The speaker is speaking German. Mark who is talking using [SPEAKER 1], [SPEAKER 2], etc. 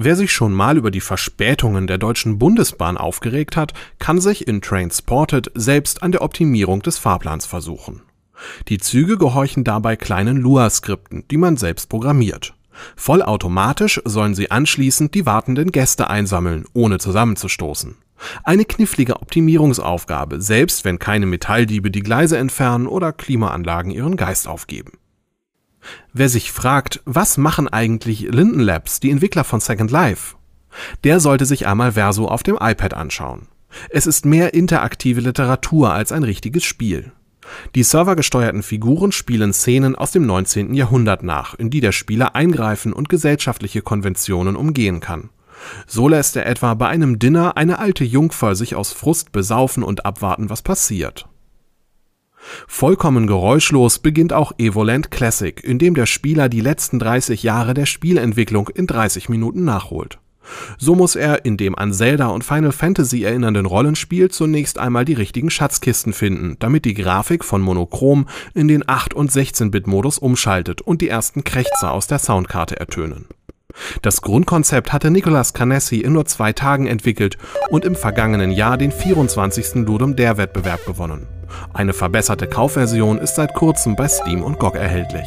[SPEAKER 1] Wer sich schon mal über die Verspätungen der Deutschen Bundesbahn aufgeregt hat, kann sich in Trainspotted selbst an der Optimierung des Fahrplans versuchen. Die Züge gehorchen dabei kleinen Lua-Skripten, die man selbst programmiert. Vollautomatisch sollen sie anschließend die wartenden Gäste einsammeln, ohne zusammenzustoßen. Eine knifflige Optimierungsaufgabe, selbst wenn keine Metalldiebe die Gleise entfernen oder Klimaanlagen ihren Geist aufgeben. Wer sich fragt, was machen eigentlich Linden Labs, die Entwickler von Second Life? Der sollte sich einmal Verso auf dem iPad anschauen. Es ist mehr interaktive Literatur als ein richtiges Spiel. Die servergesteuerten Figuren spielen Szenen aus dem 19. Jahrhundert nach, in die der Spieler eingreifen und gesellschaftliche Konventionen umgehen kann. So lässt er etwa bei einem Dinner eine alte Jungfer sich aus Frust besaufen und abwarten, was passiert. Vollkommen geräuschlos beginnt auch Evoland Classic, in dem der Spieler die letzten 30 Jahre der Spielentwicklung in 30 Minuten nachholt. So muss er in dem an Zelda und Final Fantasy erinnernden Rollenspiel zunächst einmal die richtigen Schatzkisten finden, damit die Grafik von Monochrom in den 8 und 16-Bit-Modus umschaltet und die ersten Krächzer aus der Soundkarte ertönen. Das Grundkonzept hatte Nicolas Canessi in nur zwei Tagen entwickelt und im vergangenen Jahr den 24. Ludum Dare Wettbewerb gewonnen. Eine verbesserte Kaufversion ist seit kurzem bei Steam und GOG erhältlich